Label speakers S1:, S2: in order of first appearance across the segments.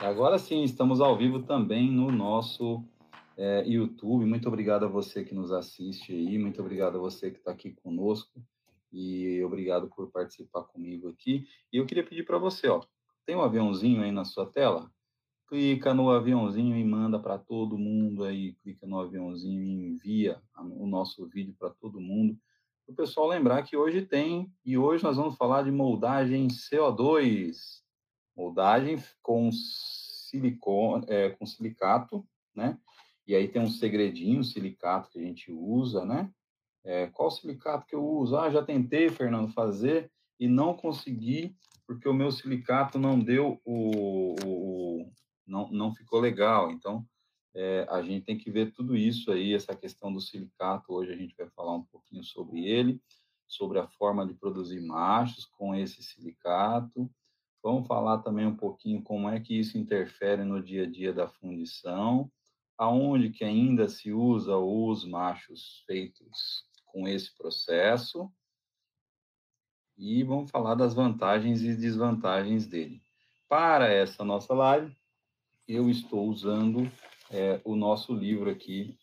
S1: Agora sim, estamos ao vivo também no nosso é, YouTube. Muito obrigado a você que nos assiste aí, muito obrigado a você que está aqui conosco e obrigado por participar comigo aqui. E eu queria pedir para você, ó, tem um aviãozinho aí na sua tela? Clica no aviãozinho e manda para todo mundo aí, clica no aviãozinho e envia o nosso vídeo para todo mundo. O pessoal lembrar que hoje tem, e hoje nós vamos falar de moldagem CO2 moldagem com silicone, é, com silicato, né? E aí tem um segredinho, silicato que a gente usa, né? É, qual silicato que eu uso? Ah, já tentei, Fernando, fazer e não consegui porque o meu silicato não deu o, o não, não ficou legal. Então, é, a gente tem que ver tudo isso aí, essa questão do silicato. Hoje a gente vai falar um pouquinho sobre ele, sobre a forma de produzir machos com esse silicato, Vamos falar também um pouquinho como é que isso interfere no dia a dia da fundição, aonde que ainda se usa os machos feitos com esse processo, e vamos falar das vantagens e desvantagens dele. Para essa nossa live, eu estou usando é, o nosso livro aqui,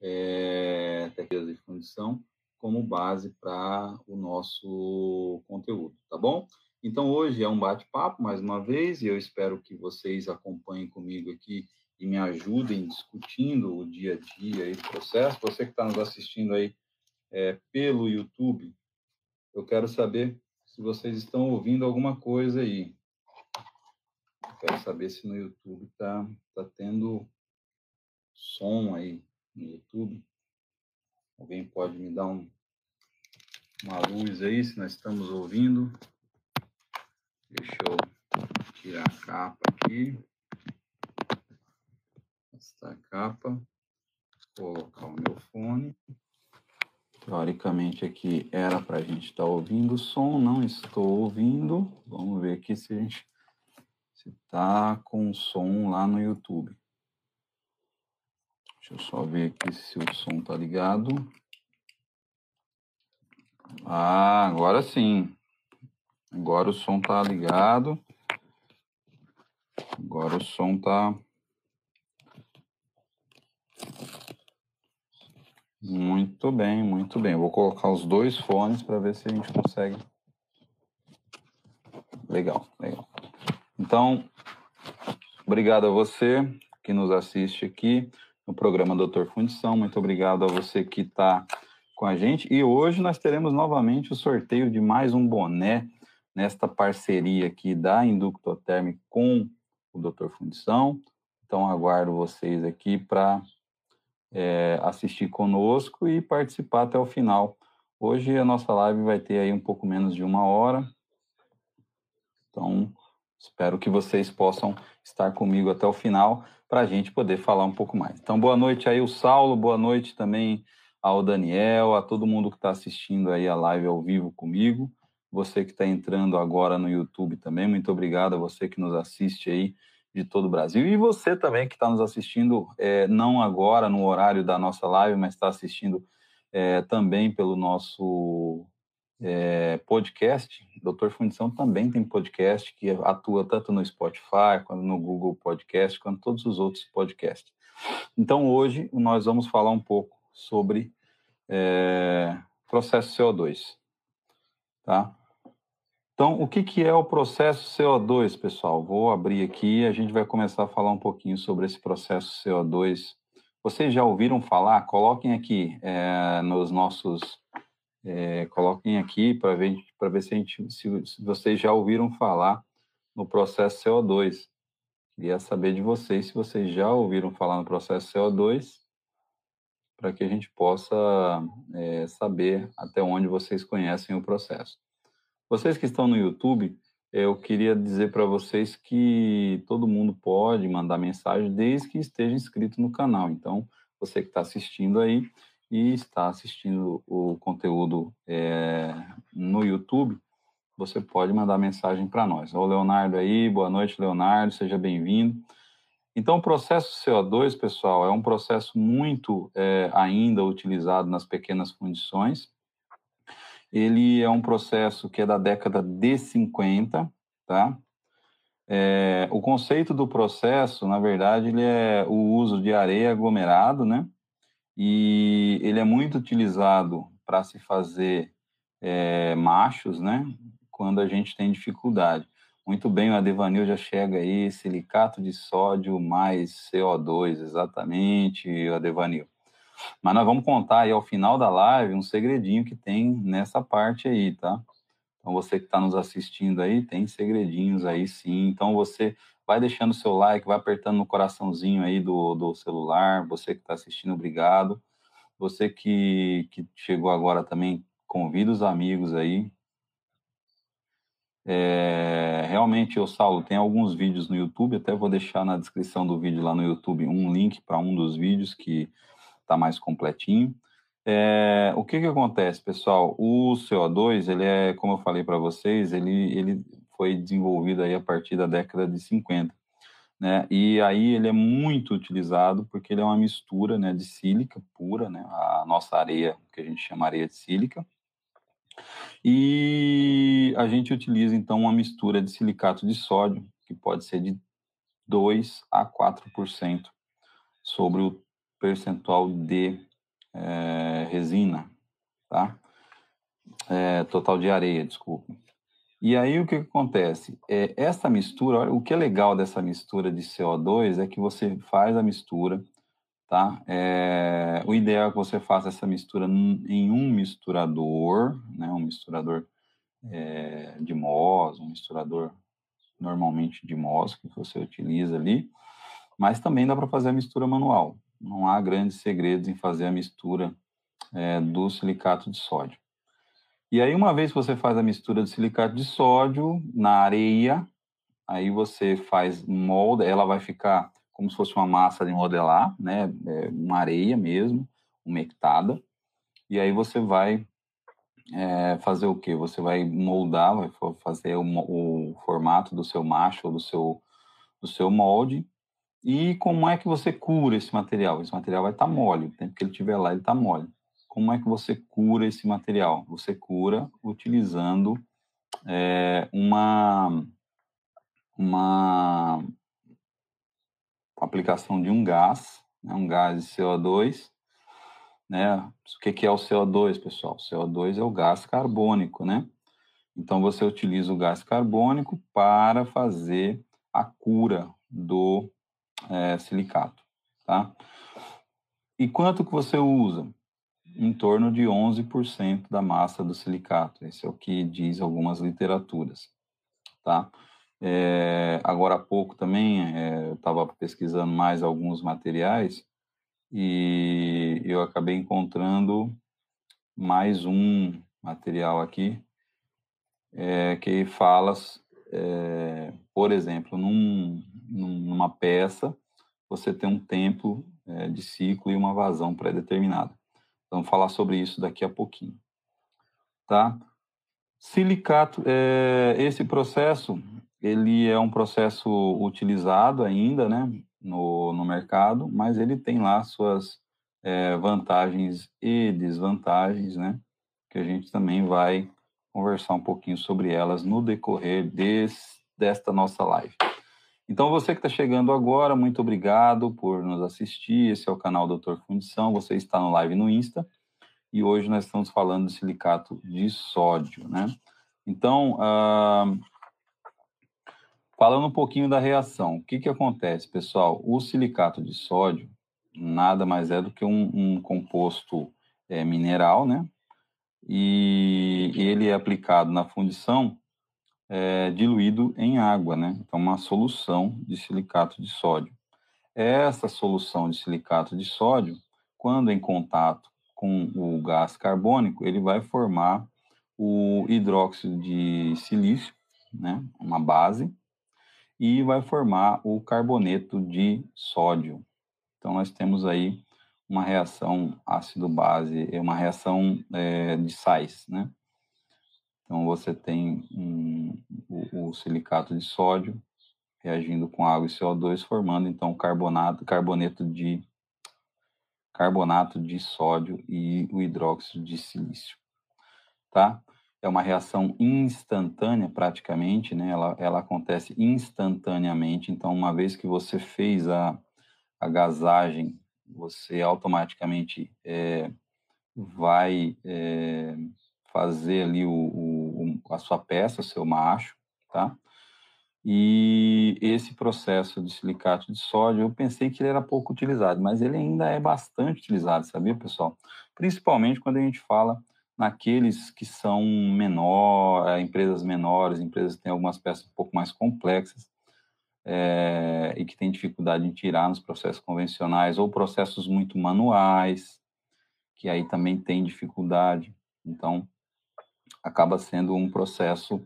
S1: é, Técnicas de Fundição, como base para o nosso conteúdo, tá bom? Então, hoje é um bate-papo, mais uma vez, e eu espero que vocês acompanhem comigo aqui e me ajudem discutindo o dia a dia e o processo. Você que está nos assistindo aí é, pelo YouTube, eu quero saber se vocês estão ouvindo alguma coisa aí. Eu quero saber se no YouTube está tá tendo som aí no YouTube. Alguém pode me dar um, uma luz aí, se nós estamos ouvindo. Deixa eu tirar a capa aqui. Esta capa. Colocar o meu fone. Teoricamente aqui era para a gente estar tá ouvindo o som, não estou ouvindo. Vamos ver aqui se a gente está com som lá no YouTube. Deixa eu só ver aqui se o som está ligado. Ah, agora sim. Agora o som tá ligado. Agora o som tá Muito bem, muito bem. vou colocar os dois fones para ver se a gente consegue. Legal, legal. Então, obrigado a você que nos assiste aqui no programa Doutor Fundição. Muito obrigado a você que está com a gente. E hoje nós teremos novamente o sorteio de mais um boné nesta parceria aqui da Inductoterm com o Dr. Fundição. Então, aguardo vocês aqui para é, assistir conosco e participar até o final. Hoje a nossa live vai ter aí um pouco menos de uma hora. Então, espero que vocês possam estar comigo até o final para a gente poder falar um pouco mais. Então, boa noite aí o Saulo, boa noite também ao Daniel, a todo mundo que está assistindo aí a live ao vivo comigo você que está entrando agora no YouTube também, muito obrigado a você que nos assiste aí de todo o Brasil. E você também que está nos assistindo, é, não agora no horário da nossa live, mas está assistindo é, também pelo nosso é, podcast. Doutor Fundição também tem podcast que atua tanto no Spotify, quanto no Google Podcast, quanto todos os outros podcasts. Então, hoje nós vamos falar um pouco sobre é, processo CO2, tá? Então, o que, que é o processo CO2, pessoal? Vou abrir aqui e a gente vai começar a falar um pouquinho sobre esse processo CO2. Vocês já ouviram falar? Coloquem aqui é, nos nossos. É, coloquem aqui para ver, ver se, gente, se, se vocês já ouviram falar no processo CO2. Queria saber de vocês se vocês já ouviram falar no processo CO2, para que a gente possa é, saber até onde vocês conhecem o processo. Vocês que estão no YouTube, eu queria dizer para vocês que todo mundo pode mandar mensagem desde que esteja inscrito no canal. Então, você que está assistindo aí e está assistindo o conteúdo é, no YouTube, você pode mandar mensagem para nós. O Leonardo aí, boa noite, Leonardo, seja bem-vindo. Então, o processo CO2, pessoal, é um processo muito é, ainda utilizado nas pequenas fundições ele é um processo que é da década de 50, tá? É, o conceito do processo, na verdade, ele é o uso de areia aglomerado, né? E ele é muito utilizado para se fazer é, machos, né? Quando a gente tem dificuldade. Muito bem, o Adevanil já chega aí, silicato de sódio mais CO2, exatamente, o Adevanil. Mas nós vamos contar aí ao final da live um segredinho que tem nessa parte aí, tá? Então você que está nos assistindo aí, tem segredinhos aí sim. Então você vai deixando o seu like, vai apertando no coraçãozinho aí do, do celular. Você que está assistindo, obrigado. Você que, que chegou agora também, convida os amigos aí, é, realmente, eu, Saulo, tem alguns vídeos no YouTube, até vou deixar na descrição do vídeo lá no YouTube um link para um dos vídeos que está mais completinho. É, o que, que acontece, pessoal? O CO2, ele é, como eu falei para vocês, ele, ele foi desenvolvido aí a partir da década de 50, né? E aí ele é muito utilizado porque ele é uma mistura, né, de sílica pura, né? A nossa areia, que a gente chama areia de sílica, e a gente utiliza então uma mistura de silicato de sódio, que pode ser de 2 a 4% sobre o percentual de é, resina, tá? É, total de areia, desculpa. E aí o que, que acontece? É, essa mistura, o que é legal dessa mistura de CO2 é que você faz a mistura, tá? É, o ideal é que você faça essa mistura em um misturador, né? Um misturador é, de MOS, um misturador normalmente de MOS que você utiliza ali, mas também dá para fazer a mistura manual. Não há grandes segredos em fazer a mistura é, do silicato de sódio. E aí, uma vez que você faz a mistura de silicato de sódio na areia, aí você faz molda, ela vai ficar como se fosse uma massa de modelar, né? É uma areia mesmo, umectada. E aí você vai é, fazer o quê? Você vai moldar, vai fazer o, o, formato do seu macho do seu, do seu molde. E como é que você cura esse material? Esse material vai estar tá mole, o tempo que ele estiver lá, ele está mole. Como é que você cura esse material? Você cura utilizando é, uma, uma aplicação de um gás, né, um gás de CO2. Né? O que, que é o CO2, pessoal? O CO2 é o gás carbônico, né? Então, você utiliza o gás carbônico para fazer a cura do é, silicato, tá? E quanto que você usa? Em torno de 11% da massa do silicato. Esse é o que diz algumas literaturas, tá? É, agora há pouco também é, eu estava pesquisando mais alguns materiais e eu acabei encontrando mais um material aqui é, que fala, é, por exemplo, num, numa peça você tem um tempo é, de ciclo e uma vazão pré-determinada. Vamos falar sobre isso daqui a pouquinho, tá? Silicato, é, esse processo ele é um processo utilizado ainda, né, no, no mercado, mas ele tem lá suas é, vantagens e desvantagens, né, que a gente também vai conversar um pouquinho sobre elas no decorrer desse, desta nossa live. Então, você que está chegando agora, muito obrigado por nos assistir. Esse é o canal Doutor Fundição. Você está no live no Insta e hoje nós estamos falando de silicato de sódio, né? Então, uh, Falando um pouquinho da reação, o que, que acontece, pessoal? O silicato de sódio nada mais é do que um, um composto é, mineral, né? E ele é aplicado na fundição é, diluído em água, né? Então, uma solução de silicato de sódio. Essa solução de silicato de sódio, quando em contato com o gás carbônico, ele vai formar o hidróxido de silício, né? Uma base, e vai formar o carboneto de sódio. Então, nós temos aí uma reação ácido-base, é uma reação é, de sais, né? Então, você tem um, o, o, silicato de sódio reagindo com água e CO2, formando, então, carbonato, carboneto de carbonato de sódio e o hidróxido de silício, tá? é uma reação instantânea praticamente, né? Ela, ela acontece instantaneamente. Então, uma vez que você fez a, a gasagem, você automaticamente é, vai é, fazer ali o, o, a sua peça, seu macho, tá? E esse processo de silicato de sódio, eu pensei que ele era pouco utilizado, mas ele ainda é bastante utilizado, sabia, pessoal? Principalmente quando a gente fala naqueles que são menor, eh, empresas menores, empresas que têm algumas peças um pouco mais complexas é, e que têm dificuldade em tirar nos processos convencionais ou processos muito manuais, que aí também tem dificuldade. Então, acaba sendo um processo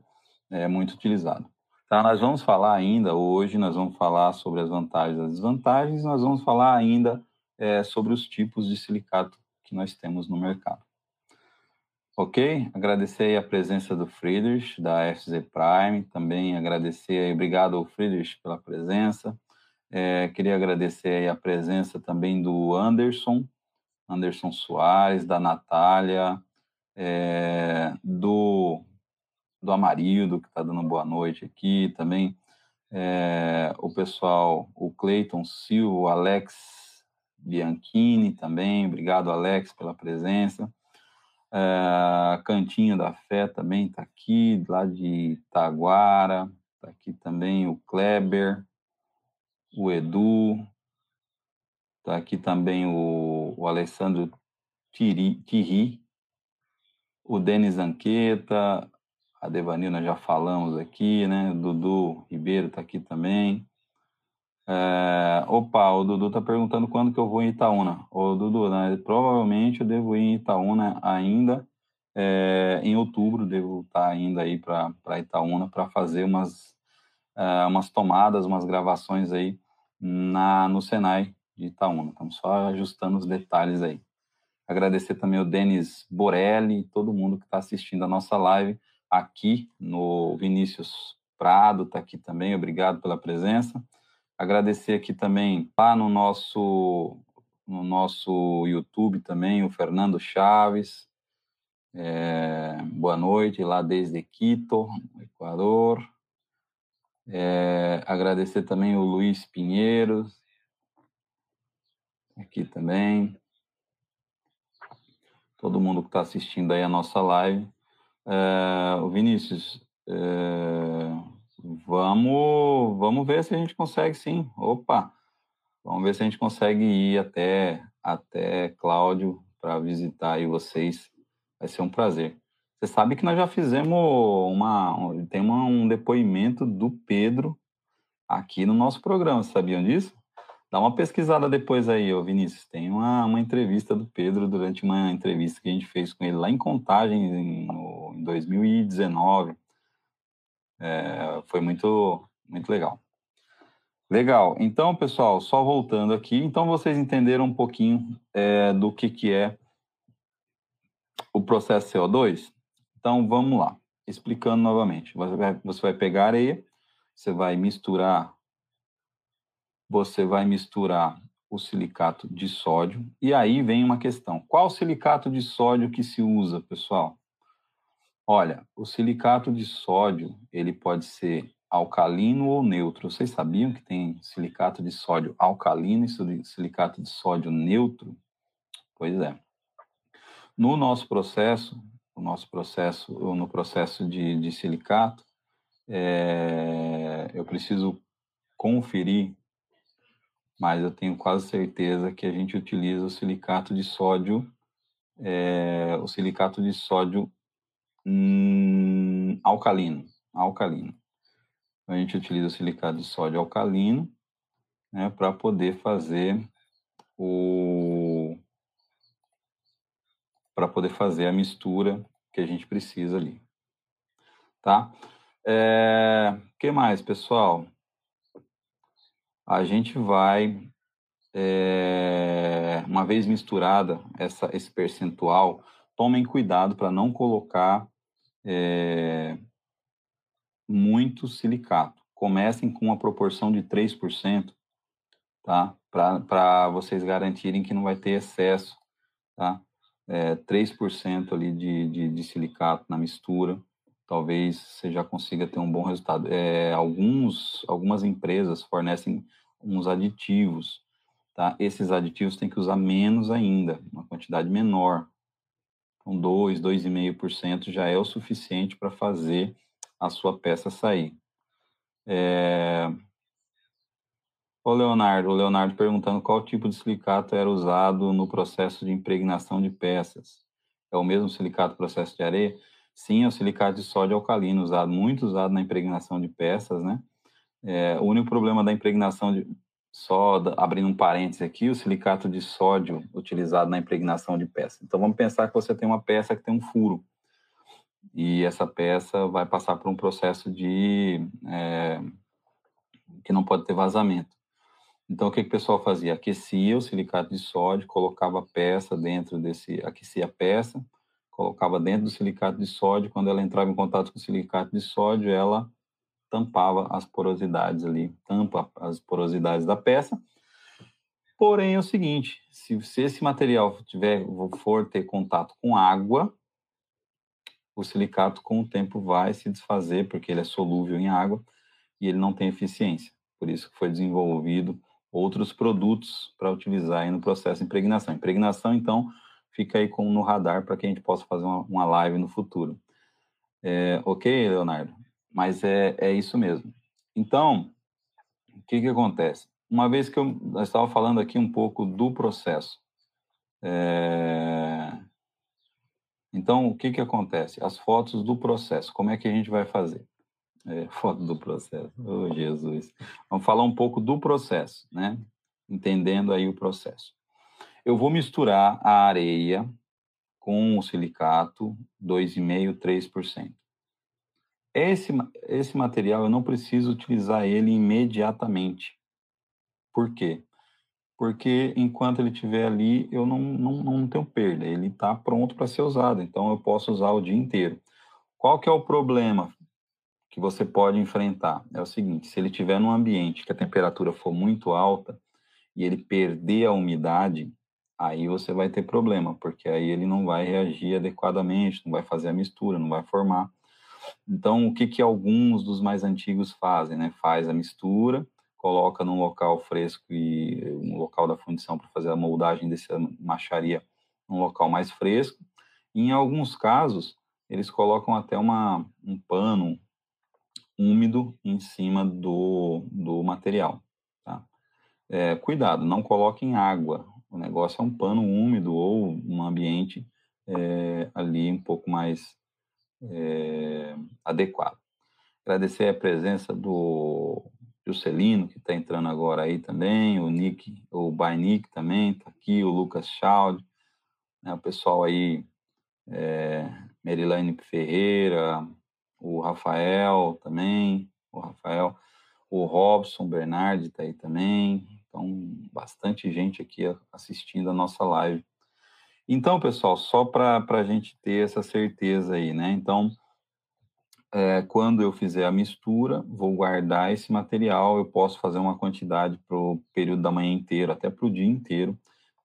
S1: é, muito utilizado. Tá, nós vamos falar ainda hoje, nós vamos falar sobre as vantagens e as desvantagens, nós vamos falar ainda é, sobre os tipos de silicato que nós temos no mercado. Ok? Agradecer a presença do Friedrich, da FZ Prime, também agradecer, obrigado ao Friedrich pela presença. É, queria agradecer a presença também do Anderson, Anderson Soares, da Natália, é, do do Amarildo, que está dando boa noite aqui, também é, o pessoal, o Cleiton Silva, o Alex Bianchini também, obrigado Alex pela presença. É, Cantinho da Fé também está aqui, lá de Taguara, está aqui também o Kleber, o Edu, está aqui também o, o Alessandro Thierry, o Denis Anqueta, a Devanina já falamos aqui, né? Dudu Ribeiro está aqui também. É, opa, o Dudu está perguntando quando que eu vou em Itaúna. Dudu, né, provavelmente eu devo ir em Itaúna ainda é, em outubro, devo estar tá indo aí para Itaúna para fazer umas, é, umas tomadas, umas gravações aí na, no Senai de Itaúna. Estamos só ajustando os detalhes aí. Agradecer também o Denis Borelli, todo mundo que está assistindo a nossa live aqui no Vinícius Prado, está aqui também, obrigado pela presença. Agradecer aqui também lá no nosso, no nosso YouTube também, o Fernando Chaves. É, boa noite, lá desde Quito, Equador. É, agradecer também o Luiz Pinheiros, aqui também. Todo mundo que está assistindo aí a nossa live. É, Vinícius, é, vamos, vamos ver se a gente consegue sim. Opa, vamos ver se a gente consegue ir até, até Cláudio para visitar aí vocês. Vai ser um prazer. Você sabe que nós já fizemos uma, tem uma, um depoimento do Pedro aqui no nosso programa, sabiam disso? Dá uma pesquisada depois aí, ô Vinícius. Tem uma, uma entrevista do Pedro durante uma entrevista que a gente fez com ele lá em Contagem, em, em 2019. É, foi muito, muito legal. Legal. Então, pessoal, só voltando aqui. Então, vocês entenderam um pouquinho é, do que, que é o processo CO2? Então, vamos lá. Explicando novamente. Você vai, você vai pegar areia, você vai misturar você vai misturar o silicato de sódio. E aí vem uma questão: qual silicato de sódio que se usa, pessoal? Olha, o silicato de sódio ele pode ser alcalino ou neutro. Vocês sabiam que tem silicato de sódio alcalino e silicato de sódio neutro? Pois é. No nosso processo, nosso processo, no processo de, de silicato, é, eu preciso conferir mas eu tenho quase certeza que a gente utiliza o silicato de sódio, é, o silicato de sódio hum, alcalino, alcalino. A gente utiliza o silicato de sódio alcalino né, para poder fazer o para poder fazer a mistura que a gente precisa ali, tá? É, que mais, pessoal? a gente vai, é, uma vez misturada essa, esse percentual, tomem cuidado para não colocar é, muito silicato. Comecem com uma proporção de 3%, tá? Para vocês garantirem que não vai ter excesso, tá? é, 3% ali de, de, de, silicato na mistura, talvez você já consiga ter um bom resultado. É, alguns, algumas empresas fornecem uns aditivos, tá? Esses aditivos tem que usar menos ainda, uma quantidade menor. Então, 2, 2,5% já é o suficiente para fazer a sua peça sair. É... O Leonardo, o Leonardo perguntando qual tipo de silicato era usado no processo de impregnação de peças. É o mesmo silicato processo de areia? Sim, é o silicato de sódio alcalino, usado, muito usado na impregnação de peças, né? É, o único problema da impregnação de, só abrindo um parênteses aqui, o silicato de sódio utilizado na impregnação de peça. Então vamos pensar que você tem uma peça que tem um furo e essa peça vai passar por um processo de é, que não pode ter vazamento. Então o que, que o pessoal fazia? Aquecia o silicato de sódio, colocava a peça dentro desse, aquecia a peça, colocava dentro do silicato de sódio. Quando ela entrava em contato com o silicato de sódio, ela tampava as porosidades ali, tampa as porosidades da peça. Porém, é o seguinte: se, se esse material tiver, for ter contato com água, o silicato com o tempo vai se desfazer, porque ele é solúvel em água e ele não tem eficiência. Por isso que foi desenvolvido outros produtos para utilizar aí no processo de impregnação. Impregnação, então, fica aí com, no radar para que a gente possa fazer uma, uma live no futuro. É, ok, Leonardo? Mas é, é isso mesmo. Então, o que, que acontece? Uma vez que eu, eu estava falando aqui um pouco do processo, é, então, o que, que acontece? As fotos do processo, como é que a gente vai fazer? É, foto do processo, oh Jesus. Vamos falar um pouco do processo, né? Entendendo aí o processo. Eu vou misturar a areia com o silicato 2,5%, 3%. Esse, esse material eu não preciso utilizar ele imediatamente. Por quê? Porque enquanto ele estiver ali, eu não, não, não tenho perda. Ele está pronto para ser usado, então eu posso usar o dia inteiro. Qual que é o problema que você pode enfrentar? É o seguinte, se ele estiver num ambiente que a temperatura for muito alta e ele perder a umidade, aí você vai ter problema, porque aí ele não vai reagir adequadamente, não vai fazer a mistura, não vai formar. Então, o que, que alguns dos mais antigos fazem? Né? Faz a mistura, coloca num local fresco e um local da fundição para fazer a moldagem dessa macharia num local mais fresco. E, em alguns casos, eles colocam até uma, um pano úmido em cima do, do material. Tá? É, cuidado, não coloquem água. O negócio é um pano úmido ou um ambiente é, ali um pouco mais é, adequado. Agradecer a presença do Juscelino, que está entrando agora aí também, o Nick, o By Nick também está aqui, o Lucas Chaldi, né, o pessoal aí, é, Ferreira, o Rafael também, o Rafael, o Robson Bernardi está aí também, então bastante gente aqui assistindo a nossa live. Então, pessoal, só para a gente ter essa certeza aí, né? Então, é, quando eu fizer a mistura, vou guardar esse material, eu posso fazer uma quantidade para o período da manhã inteiro, até para o dia inteiro.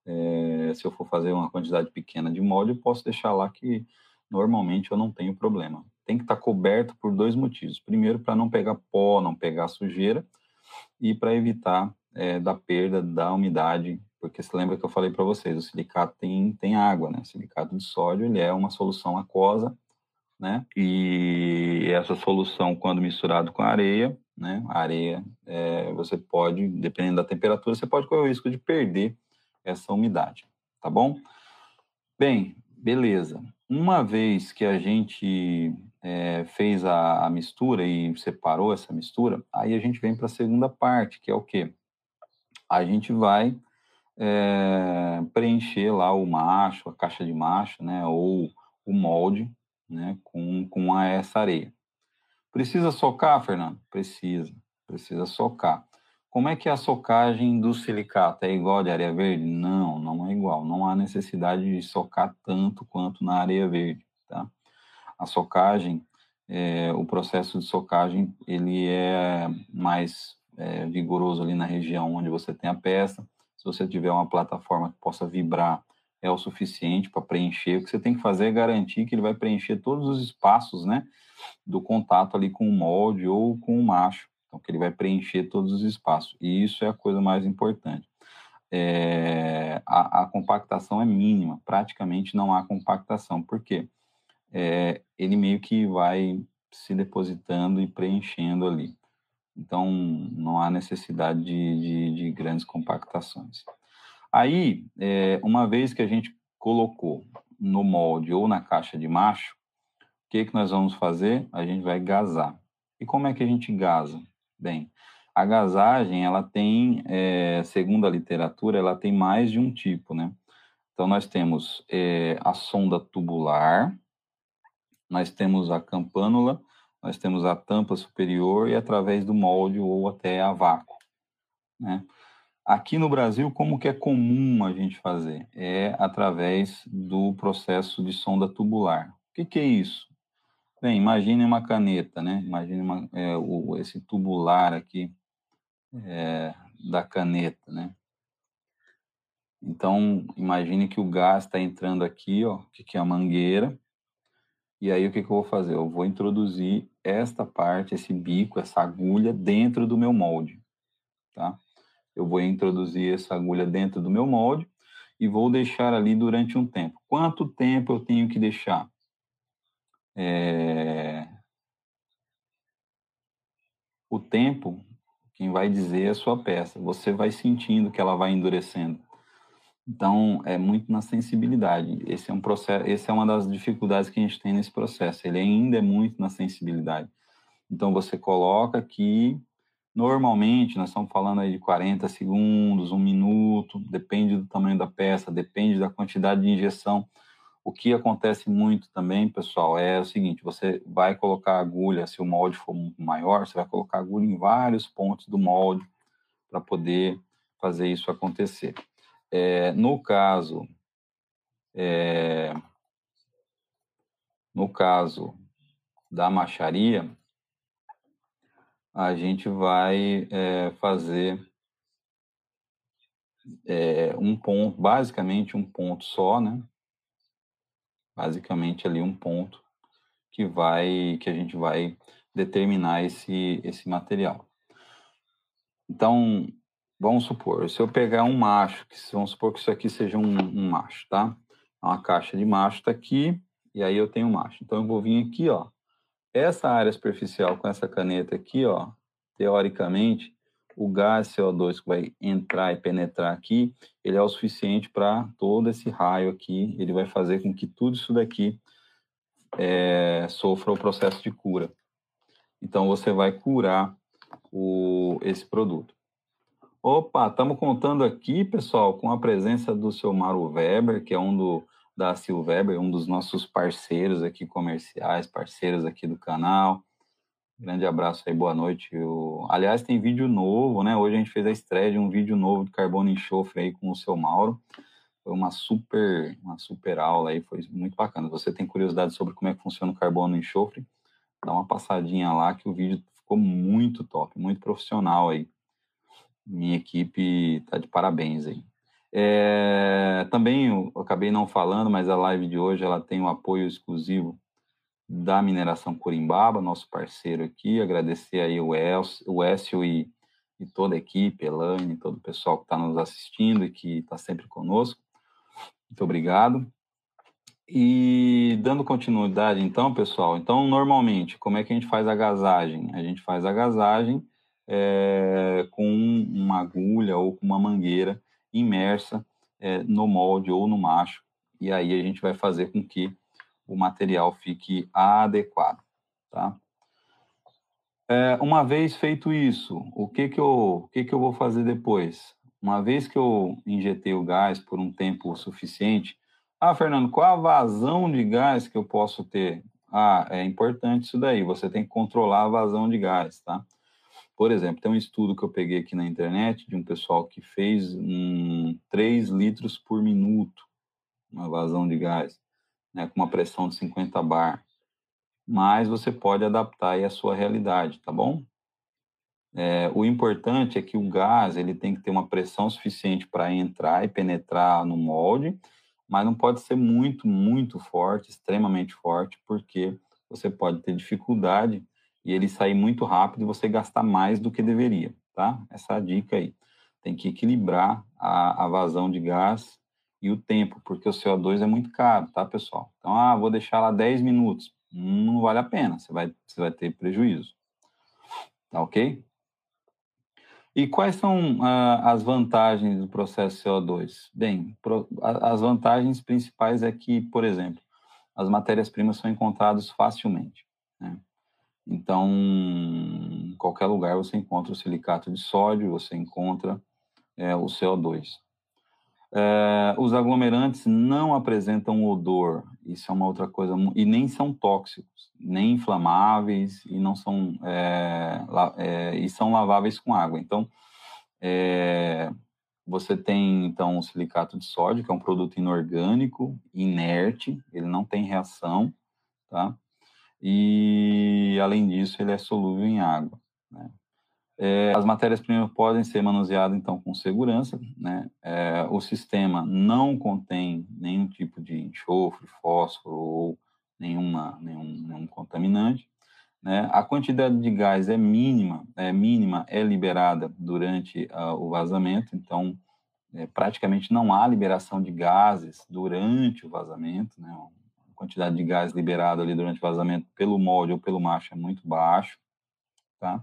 S1: É, se eu for fazer uma quantidade pequena de molde, eu posso deixar lá que normalmente eu não tenho problema. Tem que estar tá coberto por dois motivos. Primeiro, para não pegar pó, não pegar sujeira, e para evitar é, da perda da umidade porque você lembra que eu falei para vocês, o silicato tem, tem água, né? O silicato de sódio, ele é uma solução aquosa, né? E essa solução, quando misturado com areia, né? A areia, é, você pode, dependendo da temperatura, você pode correr o risco de perder essa umidade, tá bom? Bem, beleza. Uma vez que a gente é, fez a, a mistura e separou essa mistura, aí a gente vem para a segunda parte, que é o quê? A gente vai é, preencher lá o macho, a caixa de macho, né, ou o molde, né, com, com a, essa areia. Precisa socar, Fernando? Precisa, precisa socar. Como é que é a socagem do silicato? É igual de areia verde? Não, não é igual. Não há necessidade de socar tanto quanto na areia verde, tá? A socagem, é, o processo de socagem, ele é mais é, vigoroso ali na região onde você tem a peça, se você tiver uma plataforma que possa vibrar é o suficiente para preencher. O que você tem que fazer é garantir que ele vai preencher todos os espaços, né, do contato ali com o molde ou com o macho. Então, que ele vai preencher todos os espaços. E isso é a coisa mais importante. É, a, a, compactação é mínima, praticamente não há compactação. Por quê? É, ele meio que vai se depositando e preenchendo ali. Então, não há necessidade de, de, de grandes compactações. Aí, é, uma vez que a gente colocou no molde ou na caixa de macho, o que, que nós vamos fazer? A gente vai gasar. E como é que a gente gasa? Bem, a gasagem, ela tem, é, segundo a literatura, ela tem mais de um tipo, né? Então, nós temos é, a sonda tubular, nós temos a campânula, nós temos a tampa superior e através do molde ou até a vácuo, né? Aqui no Brasil, como que é comum a gente fazer? É através do processo de sonda tubular. O que, que é isso? Bem, imagine uma caneta, né? Imagine uma, é, o, esse tubular aqui é, da caneta, né? Então, imagine que o gás está entrando aqui, ó, que é a mangueira, e aí o que, que eu vou fazer? Eu vou introduzir esta parte, esse bico, essa agulha dentro do meu molde, tá? Eu vou introduzir essa agulha dentro do meu molde e vou deixar ali durante um tempo. Quanto tempo eu tenho que deixar? É... O tempo, quem vai dizer é a sua peça. Você vai sentindo que ela vai endurecendo. Então, é muito na sensibilidade. Esse é um processo, esse é uma das dificuldades que a gente tem nesse processo. Ele ainda é muito na sensibilidade. Então, você coloca aqui Normalmente, nós estamos falando aí de 40 segundos, um minuto, depende do tamanho da peça, depende da quantidade de injeção. O que acontece muito também, pessoal, é o seguinte: você vai colocar agulha, se o molde for maior, você vai colocar agulha em vários pontos do molde para poder fazer isso acontecer. É, no caso, é, no caso da macharia, a gente vai é, fazer um ponto, basicamente um ponto só, né? Basicamente ali um ponto que vai, que a gente vai determinar esse, esse material. Então, vamos supor, se eu pegar um macho, que vamos supor que isso aqui seja um, um macho, tá? Uma caixa de macho está aqui, e aí eu tenho um macho. Então, eu vou vir aqui, ó, essa área superficial com essa caneta aqui, ó, teoricamente, o gás CO2 que vai entrar e penetrar aqui, ele é o suficiente para todo esse raio aqui, ele vai fazer com que tudo isso daqui é, sofra o processo de cura. Então, você vai curar o, esse produto. Opa, estamos contando aqui, pessoal, com a presença do seu Mauro Weber, que é um do, da Silveber, um dos nossos parceiros aqui comerciais, parceiros aqui do canal. Grande abraço aí, boa noite. Eu... Aliás, tem vídeo novo, né? Hoje a gente fez a estreia de um vídeo novo de carbono e enxofre aí com o seu Mauro. Foi uma super, uma super aula aí, foi muito bacana. Você tem curiosidade sobre como é que funciona o carbono e enxofre? Dá uma passadinha lá que o vídeo ficou muito top, muito profissional aí. Minha equipe tá de parabéns aí. É, também eu acabei não falando, mas a live de hoje ela tem um apoio exclusivo da mineração Corimbaba, nosso parceiro aqui. Agradecer aí o Elcio, o e, e toda a equipe, Elaine, todo o pessoal que está nos assistindo e que está sempre conosco. Muito obrigado. E dando continuidade, então, pessoal, então, normalmente, como é que a gente faz a gasagem? A gente faz a gasagem é, com uma agulha ou com uma mangueira imersa é, no molde ou no macho, e aí a gente vai fazer com que o material fique adequado, tá? É, uma vez feito isso, o que que eu, o que que eu vou fazer depois? Uma vez que eu injetei o gás por um tempo suficiente, ah, Fernando, qual a vazão de gás que eu posso ter? Ah, é importante isso daí, você tem que controlar a vazão de gás, tá? Por exemplo, tem um estudo que eu peguei aqui na internet de um pessoal que fez um, 3 litros por minuto, uma vazão de gás, né, com uma pressão de 50 bar. Mas você pode adaptar aí a sua realidade, tá bom? É, o importante é que o gás ele tem que ter uma pressão suficiente para entrar e penetrar no molde, mas não pode ser muito, muito forte, extremamente forte, porque você pode ter dificuldade e ele sair muito rápido e você gastar mais do que deveria, tá? Essa é dica aí. Tem que equilibrar a, a vazão de gás e o tempo, porque o CO2 é muito caro, tá, pessoal? Então, ah, vou deixar lá 10 minutos. Não vale a pena, você vai, você vai ter prejuízo. Tá ok? E quais são ah, as vantagens do processo CO2? Bem, pro, a, as vantagens principais é que, por exemplo, as matérias-primas são encontradas facilmente. Né? Então, em qualquer lugar você encontra o silicato de sódio, você encontra é, o CO2. É, os aglomerantes não apresentam odor, isso é uma outra coisa, e nem são tóxicos, nem inflamáveis, e não são, é, é, e são laváveis com água. Então, é, você tem, então, o silicato de sódio, que é um produto inorgânico, inerte, ele não tem reação, tá? E, além disso, ele é solúvel em água, né? É, as matérias-primas podem ser manuseadas, então, com segurança. Né? É, o sistema não contém nenhum tipo de enxofre, fósforo ou nenhuma, nenhum, nenhum contaminante. Né? A quantidade de gás é mínima, é mínima, é liberada durante uh, o vazamento, então, é, praticamente não há liberação de gases durante o vazamento. Né? Quantidade de gás liberado ali durante o vazamento pelo molde ou pelo macho é muito baixo. Tá?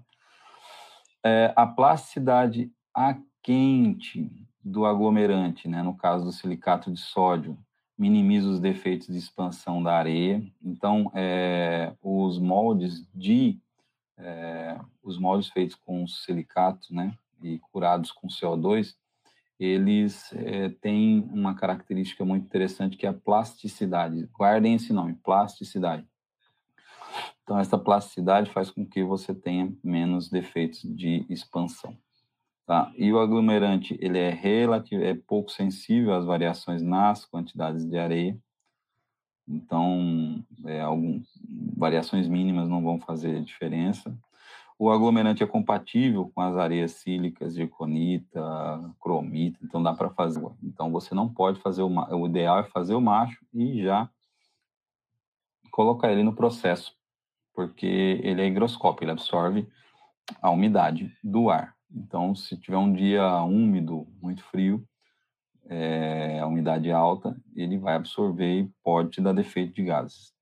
S1: é, a plasticidade a quente do aglomerante, né, no caso do silicato de sódio, minimiza os defeitos de expansão da areia. Então, é, os moldes de é, os moldes feitos com silicato, né, e curados com CO2, eles é, têm uma característica muito interessante que é a plasticidade. Guardem esse nome, plasticidade. Então, essa plasticidade faz com que você tenha menos defeitos de expansão. Tá? E o aglomerante, ele é relativo, é pouco sensível às variações nas quantidades de areia. Então, é, algum, variações mínimas não vão fazer diferença. O aglomerante é compatível com as areias sílicas, zirconita, cromita, então dá para fazer. Então, você não pode fazer o, o ideal é fazer o macho e já colocar ele no processo porque ele é higroscópio, ele absorve a umidade do ar. Então, se tiver um dia úmido, muito frio, é, a umidade alta, ele vai absorver e pode te dar defeito de gases.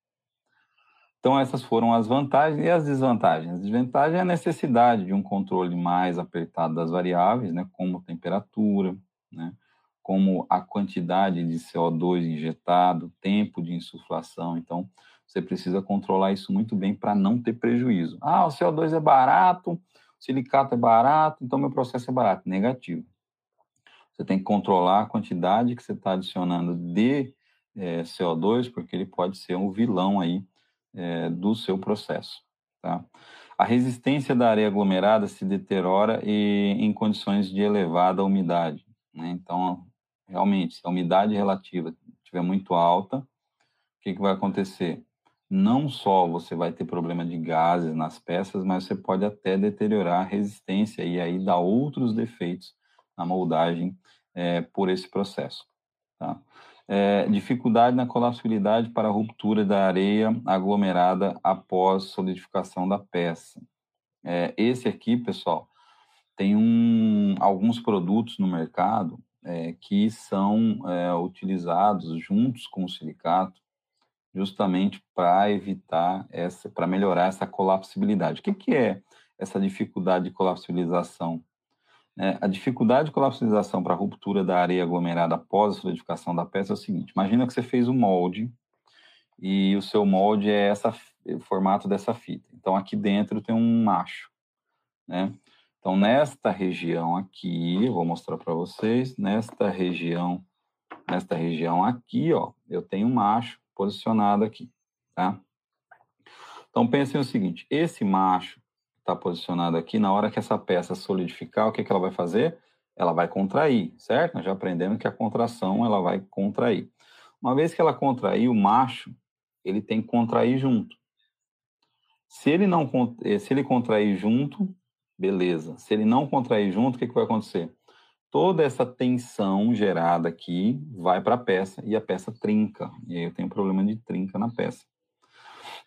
S1: Então, essas foram as vantagens e as desvantagens. A desvantagem é a necessidade de um controle mais apertado das variáveis, né, como temperatura, né, como a quantidade de CO2 injetado, tempo de insuflação. Então, você precisa controlar isso muito bem para não ter prejuízo. Ah, o CO2 é barato, o silicato é barato, então meu processo é barato. Negativo. Você tem que controlar a quantidade que você está adicionando de é, CO2, porque ele pode ser um vilão aí é, do seu processo. Tá? A resistência da areia aglomerada se deteriora e, em condições de elevada umidade. Né? Então, realmente, se a umidade relativa estiver muito alta, o que, que vai acontecer? não só você vai ter problema de gases nas peças, mas você pode até deteriorar a resistência e aí dar outros defeitos na moldagem é, por esse processo. Tá? É, dificuldade na colapsibilidade para ruptura da areia aglomerada após solidificação da peça. É, esse aqui, pessoal, tem um, alguns produtos no mercado é, que são é, utilizados juntos com o silicato justamente para evitar essa, para melhorar essa colapsibilidade. O que, que é essa dificuldade de colapsibilização? É, a dificuldade de colapsibilização para ruptura da areia aglomerada após a solidificação da peça é o seguinte: imagina que você fez um molde e o seu molde é essa, o formato dessa fita. Então aqui dentro tem um macho, né? Então nesta região aqui, eu vou mostrar para vocês, nesta região, nesta região aqui, ó, eu tenho um macho posicionado aqui, tá? Então, pensem o seguinte, esse macho está posicionado aqui, na hora que essa peça solidificar, o que, que ela vai fazer? Ela vai contrair, certo? Nós já aprendemos que a contração, ela vai contrair. Uma vez que ela contrair, o macho, ele tem que contrair junto. Se ele não eh, se ele contrair junto, beleza. Se ele não contrair junto, o que, que vai acontecer? toda essa tensão gerada aqui vai para a peça e a peça trinca. E aí eu tenho problema de trinca na peça.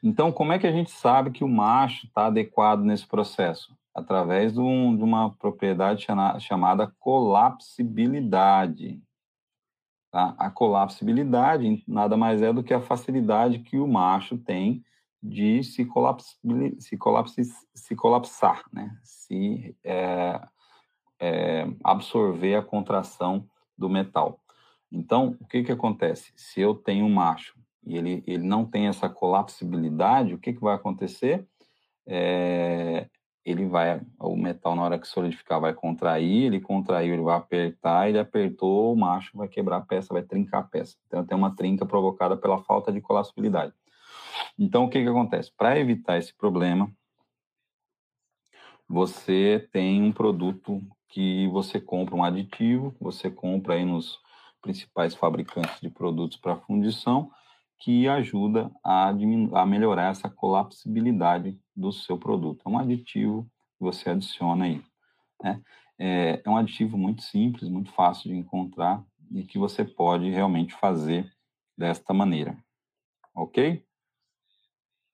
S1: Então, como é que a gente sabe que o macho está adequado nesse processo? Através de, um, de uma propriedade chamada colapsibilidade. Tá? A colapsibilidade nada mais é do que a facilidade que o macho tem de se, se, se colapsar, né? se é, é, absorver a contração do metal. Então, o que, que acontece? Se eu tenho um macho e ele, ele não tem essa colapsibilidade, o que, que vai acontecer? É, ele vai, o metal na hora que solidificar vai contrair, ele contraiu, ele vai apertar, ele apertou, o macho vai quebrar a peça, vai trincar a peça. Então tem uma trinca provocada pela falta de colapsibilidade. Então o que que acontece? Para evitar esse problema, você tem um produto que você compra um aditivo, você compra aí nos principais fabricantes de produtos para fundição, que ajuda a, a melhorar essa colapsibilidade do seu produto. É um aditivo que você adiciona aí. Né? É, é um aditivo muito simples, muito fácil de encontrar e que você pode realmente fazer desta maneira. Ok?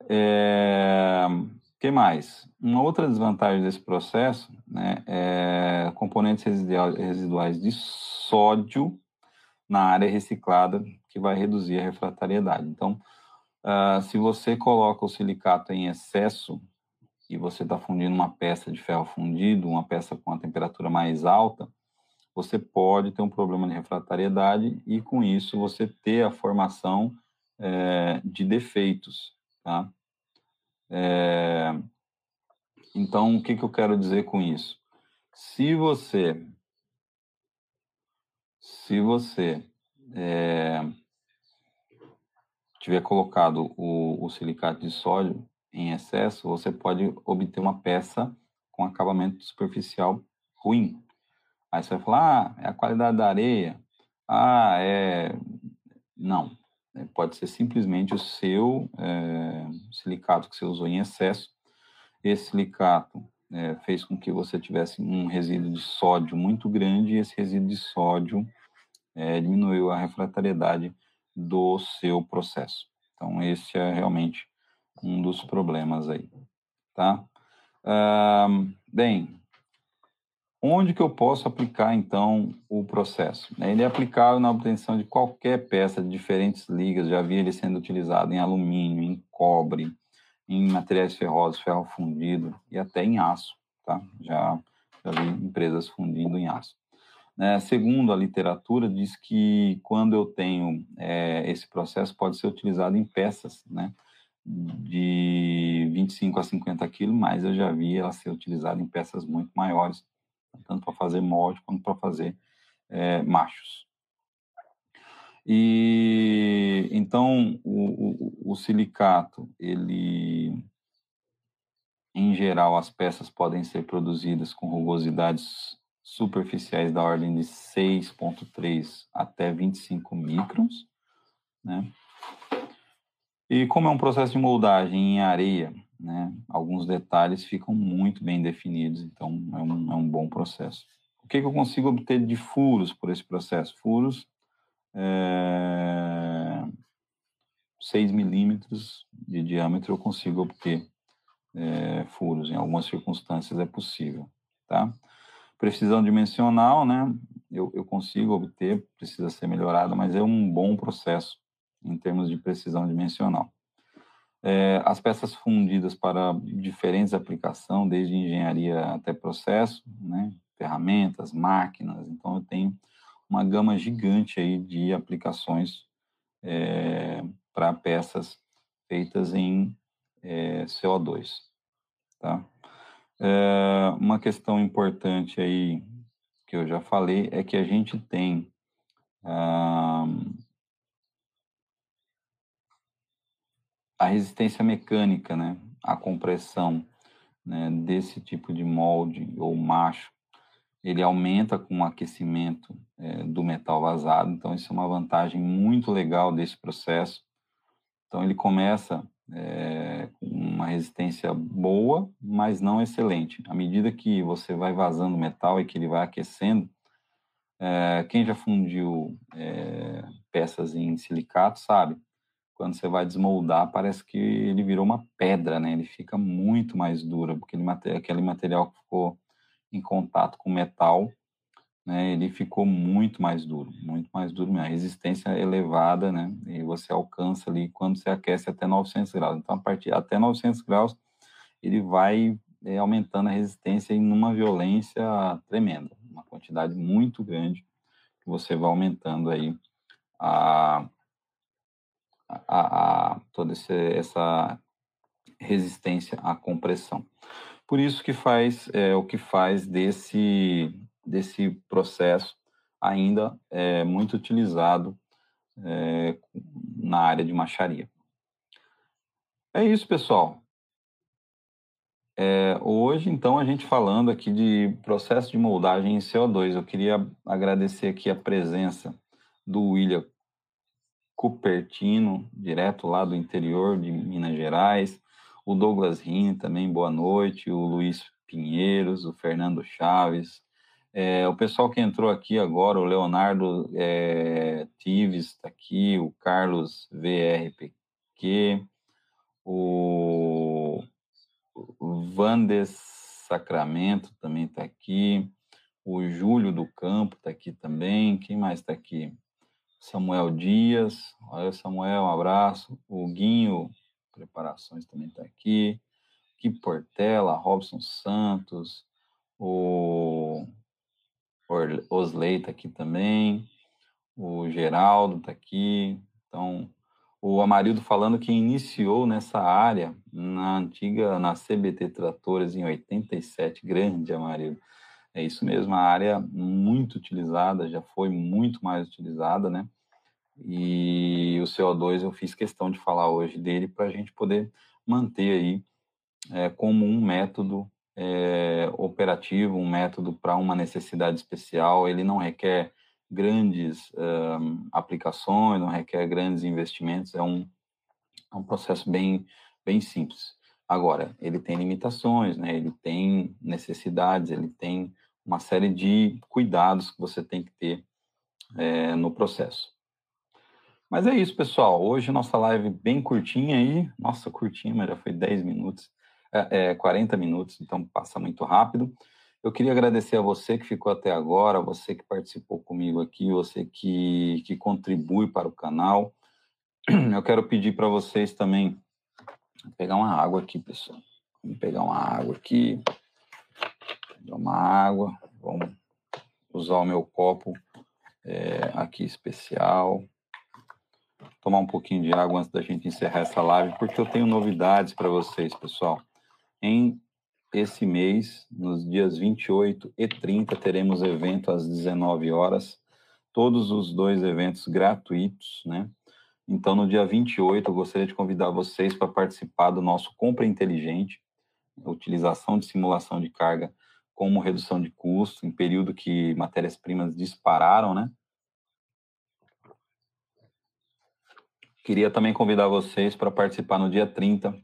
S1: É, que mais? Uma outra desvantagem desse processo né, é componentes residuais de sódio na área reciclada, que vai reduzir a refratariedade. Então, uh, se você coloca o silicato em excesso e você está fundindo uma peça de ferro fundido, uma peça com a temperatura mais alta, você pode ter um problema de refratariedade e, com isso, você ter a formação é, de defeitos, tá? É, então, o que, que eu quero dizer com isso? Se você, se você é, tiver colocado o, o silicato de sódio em excesso, você pode obter uma peça com acabamento superficial ruim. Aí você vai falar, ah, é a qualidade da areia. Ah, é... Não, né, pode ser simplesmente o seu é, silicato que você usou em excesso. Esse silicato é, fez com que você tivesse um resíduo de sódio muito grande e esse resíduo de sódio é, diminuiu a refratariedade do seu processo. Então, esse é realmente um dos problemas aí, tá? Ah, bem, Onde que eu posso aplicar, então, o processo? Ele é aplicável na obtenção de qualquer peça de diferentes ligas, já vi ele sendo utilizado em alumínio, em cobre, em materiais ferrosos, ferro fundido e até em aço, tá? Já, já vi empresas fundindo em aço. É, segundo a literatura, diz que quando eu tenho é, esse processo, pode ser utilizado em peças, né? De 25 a 50 quilos, mas eu já vi ela ser utilizada em peças muito maiores, tanto para fazer molde quanto para fazer é, machos. E então o, o, o, silicato, ele, em geral, as peças podem ser produzidas com rugosidades superficiais da ordem de 6,3 até 25 microns, né? E como é um processo de moldagem em areia, né? Alguns detalhes ficam muito bem definidos, então é um, é um bom processo. O que, que eu consigo obter de furos por esse processo? Furos é, 6 milímetros de diâmetro eu consigo obter é, furos, em algumas circunstâncias é possível, tá? Precisão dimensional, né? Eu, eu consigo obter, precisa ser melhorada, mas é um bom processo em termos de precisão dimensional. É, as peças fundidas para diferentes aplicações, desde engenharia até processo, né, ferramentas, máquinas. Então, eu tenho uma gama gigante aí de aplicações é, para peças feitas em é, CO2. Tá? É, uma questão importante aí que eu já falei é que a gente tem ah, a resistência mecânica, né, a compressão né, desse tipo de molde ou macho, ele aumenta com o aquecimento é, do metal vazado, então isso é uma vantagem muito legal desse processo. Então ele começa é, com uma resistência boa, mas não excelente. À medida que você vai vazando metal e que ele vai aquecendo, É, quem já fundiu é, peças em silicato sabe, quando você vai desmoldar, parece que ele virou uma pedra, né? Ele fica muito mais duro, porque ele, aquele material que ficou em contato com metal, né? Ele ficou muito mais duro, muito mais duro mesmo. A resistência é elevada, né? E você alcança ali quando você aquece até 900 graus. Então, a partir até 900 graus, ele vai é, aumentando a resistência em uma violência tremenda, uma quantidade muito grande que você vai aumentando aí a, a, a toda esse, essa resistência à compressão. Por isso que faz é, o que faz desse desse processo ainda é muito utilizado é, na área de macharia. É isso, pessoal. É, hoje, então, a gente falando aqui de processo de moldagem em CO2, eu queria agradecer aqui a presença do William Cupertino, direto lá do interior de Minas Gerais, o Douglas Rini também, boa noite, o Luiz Pinheiros, o Fernando Chaves, é, o pessoal que entrou aqui agora, o Leonardo é, Tives está aqui, o Carlos VRPQ, o Vandes Sacramento também está aqui. O Júlio do Campo está aqui também. Quem mais está aqui? Samuel Dias. Olha, Samuel, um abraço. O Guinho Preparações também está aqui. Gui Portela, Robson Santos. O Osley está aqui também. O Geraldo está aqui. Então, o Amarildo falando que iniciou nessa área na antiga, na CBT Tratores em 87, grande Amarildo. É isso mesmo, a área muito utilizada, já foi muito mais utilizada, né? E o CO2 eu fiz questão de falar hoje dele para a gente poder manter aí é, como um método é, operativo, um método para uma necessidade especial. Ele não requer grandes aplicações, não requer grandes investimentos, é um, é um processo bem, bem simples. Agora, ele tem limitações, né? ele tem necessidades, ele tem uma série de cuidados que você tem que ter é, no processo. Mas é isso, pessoal. Hoje nossa live bem curtinha aí. Nossa, curtinha, mas já foi 10 minutos, é, é, 40 minutos, então passa muito rápido. Eu queria agradecer a você que ficou até agora, você que participou comigo aqui, você que, que contribui para o canal. Eu quero pedir para vocês também pegar uma água aqui, pessoal. Vamos pegar uma água aqui. Pegar uma água. Vamos usar o meu copo é, aqui especial. Tomar um pouquinho de água antes da gente encerrar essa live, porque eu tenho novidades para vocês, pessoal. Em esse mês, nos dias 28 e 30, teremos evento às 19 horas, todos os dois eventos gratuitos, né? Então, no dia 28, eu gostaria de convidar vocês para participar do nosso Compra Inteligente, utilização de simulação de carga como redução de custo, em período que matérias-primas dispararam, né? Queria também convidar vocês para participar no dia 30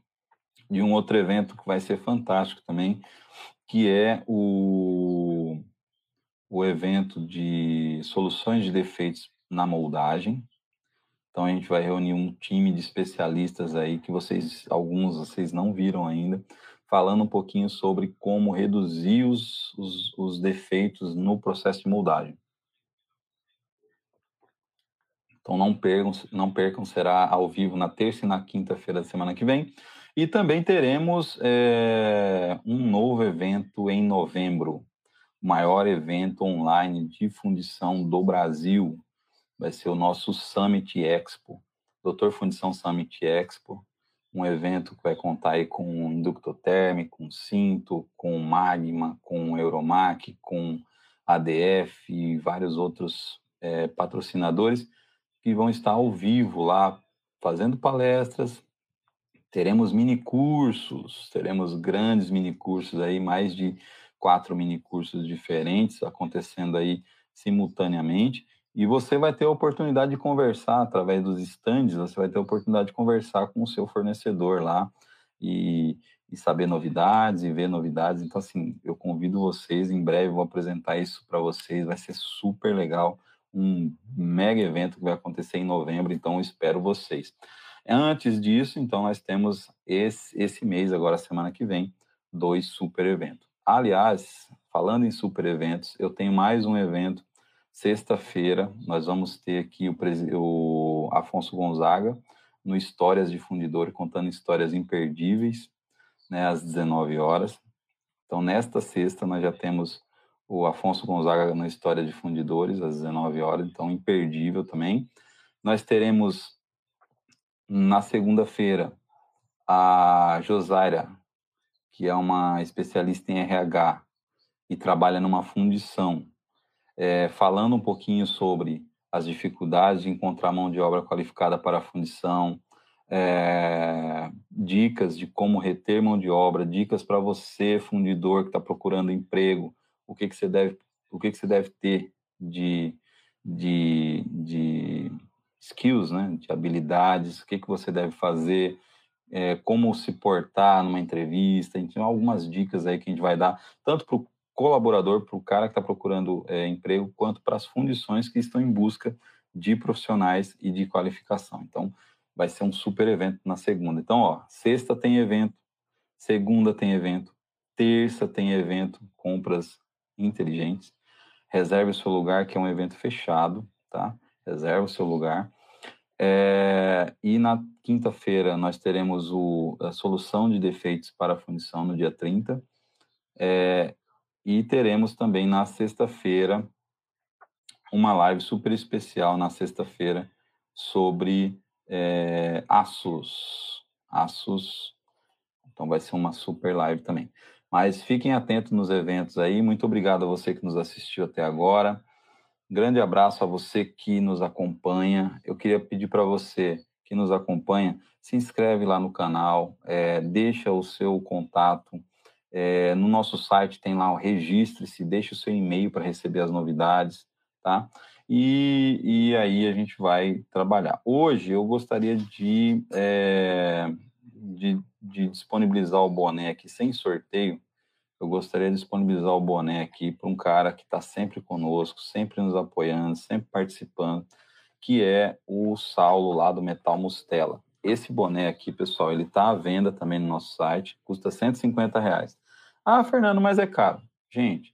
S1: de um outro evento que vai ser fantástico também, que é o, o evento de soluções de defeitos na moldagem. Então a gente vai reunir um time de especialistas aí que vocês, alguns vocês não viram ainda, falando um pouquinho sobre como reduzir os, os, os defeitos no processo de moldagem. Então não percam, não percam, será ao vivo na terça e na quinta-feira da semana que vem. E também teremos é, um novo evento em novembro, o maior evento online de fundição do Brasil. Vai ser o nosso Summit Expo, Doutor Fundição Summit Expo, um evento que vai contar aí com Inductoterm, com Cinto, com Magma, com Euromac, com ADF e vários outros é, patrocinadores que vão estar ao vivo lá, fazendo palestras, Teremos mini cursos, teremos grandes mini cursos aí, mais de quatro mini cursos diferentes acontecendo aí simultaneamente. E você vai ter a oportunidade de conversar através dos estandes, você vai ter a oportunidade de conversar com o seu fornecedor lá e, e saber novidades e ver novidades. Então, assim, eu convido vocês, em breve vou apresentar isso para vocês, vai ser super legal, um mega evento que vai acontecer em novembro, então espero vocês. Antes disso, então, nós temos esse, esse mês, agora semana que vem, dois super eventos. Aliás, falando em super eventos, eu tenho mais um evento. Sexta-feira, nós vamos ter aqui o, o Afonso Gonzaga no Histórias de Fundidor, contando histórias imperdíveis, né, às 19 horas. Então, nesta sexta, nós já temos o Afonso Gonzaga na História de Fundidores, às 19 horas, então imperdível também. Nós teremos na segunda-feira a Josaira que é uma especialista em RH e trabalha numa fundição, é, falando um pouquinho sobre as dificuldades de encontrar mão de obra qualificada para a fundição, é, dicas de como reter mão de obra, dicas para você, fundidor, que está procurando emprego, o que, que você deve, o que, que você deve ter de, de, de skills, né, de habilidades, o que, que você deve fazer, é, como se portar numa entrevista, então algumas dicas aí que a gente vai dar, tanto para o colaborador, para o cara que está procurando é, emprego, quanto para as fundições que estão em busca de profissionais e de qualificação. Então, vai ser um super evento na segunda. Então, ó, sexta tem evento, segunda tem evento, terça tem evento, compras inteligentes. Reserve seu lugar, que é um evento fechado, tá? Reserve o seu lugar. É, e na quinta-feira nós teremos o, a solução de defeitos para a fundição no dia 30. É, e teremos também na sexta-feira uma live super especial na sexta-feira sobre é, aços. Aços. Então vai ser uma super live também. Mas fiquem atentos nos eventos aí. Muito obrigado a você que nos assistiu até agora. Grande abraço a você que nos acompanha. Eu queria pedir para você que nos acompanha, se inscreve lá no canal, é, deixa o seu contato. É, no nosso site tem lá o registre-se, deixa o seu e-mail para receber as novidades, tá? E, e aí a gente vai trabalhar. Hoje eu gostaria de, é, de, de disponibilizar o boné aqui sem sorteio, eu gostaria de disponibilizar o boné aqui para um cara que está sempre conosco, sempre nos apoiando, sempre participando, que é o Saulo lá do Metal Mustela. Esse boné aqui, pessoal, ele está à venda também no nosso site, custa 150 reais. Ah, Fernando, mas é caro. Gente,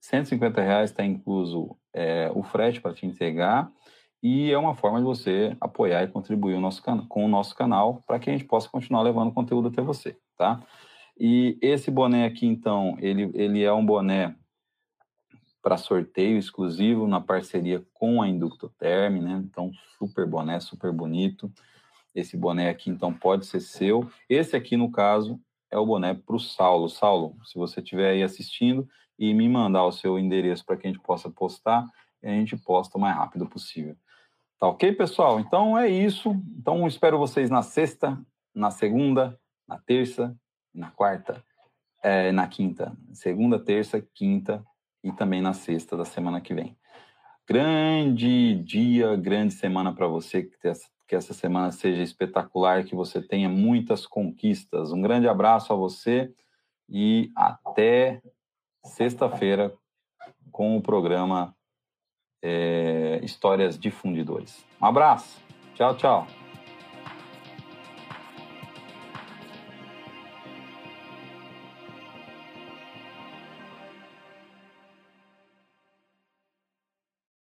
S1: 150 reais está incluso é, o frete para te entregar e é uma forma de você apoiar e contribuir o nosso, com o nosso canal para que a gente possa continuar levando conteúdo até você, tá? E esse boné aqui, então, ele, ele é um boné para sorteio exclusivo na parceria com a Inductoterm, né? Então, super boné, super bonito. Esse boné aqui, então, pode ser seu. Esse aqui, no caso, é o boné para o Saulo. Saulo, se você estiver aí assistindo e me mandar o seu endereço para que a gente possa postar, a gente posta o mais rápido possível. Tá ok, pessoal? Então é isso. Então espero vocês na sexta, na segunda, na terça na quarta, é, na quinta, segunda, terça, quinta e também na sexta da semana que vem. Grande dia, grande semana para você, que, essa, que essa semana seja espetacular, que você tenha muitas conquistas. Um grande abraço a você e até sexta-feira com o programa é, Histórias de Fundidores. Um abraço, tchau, tchau.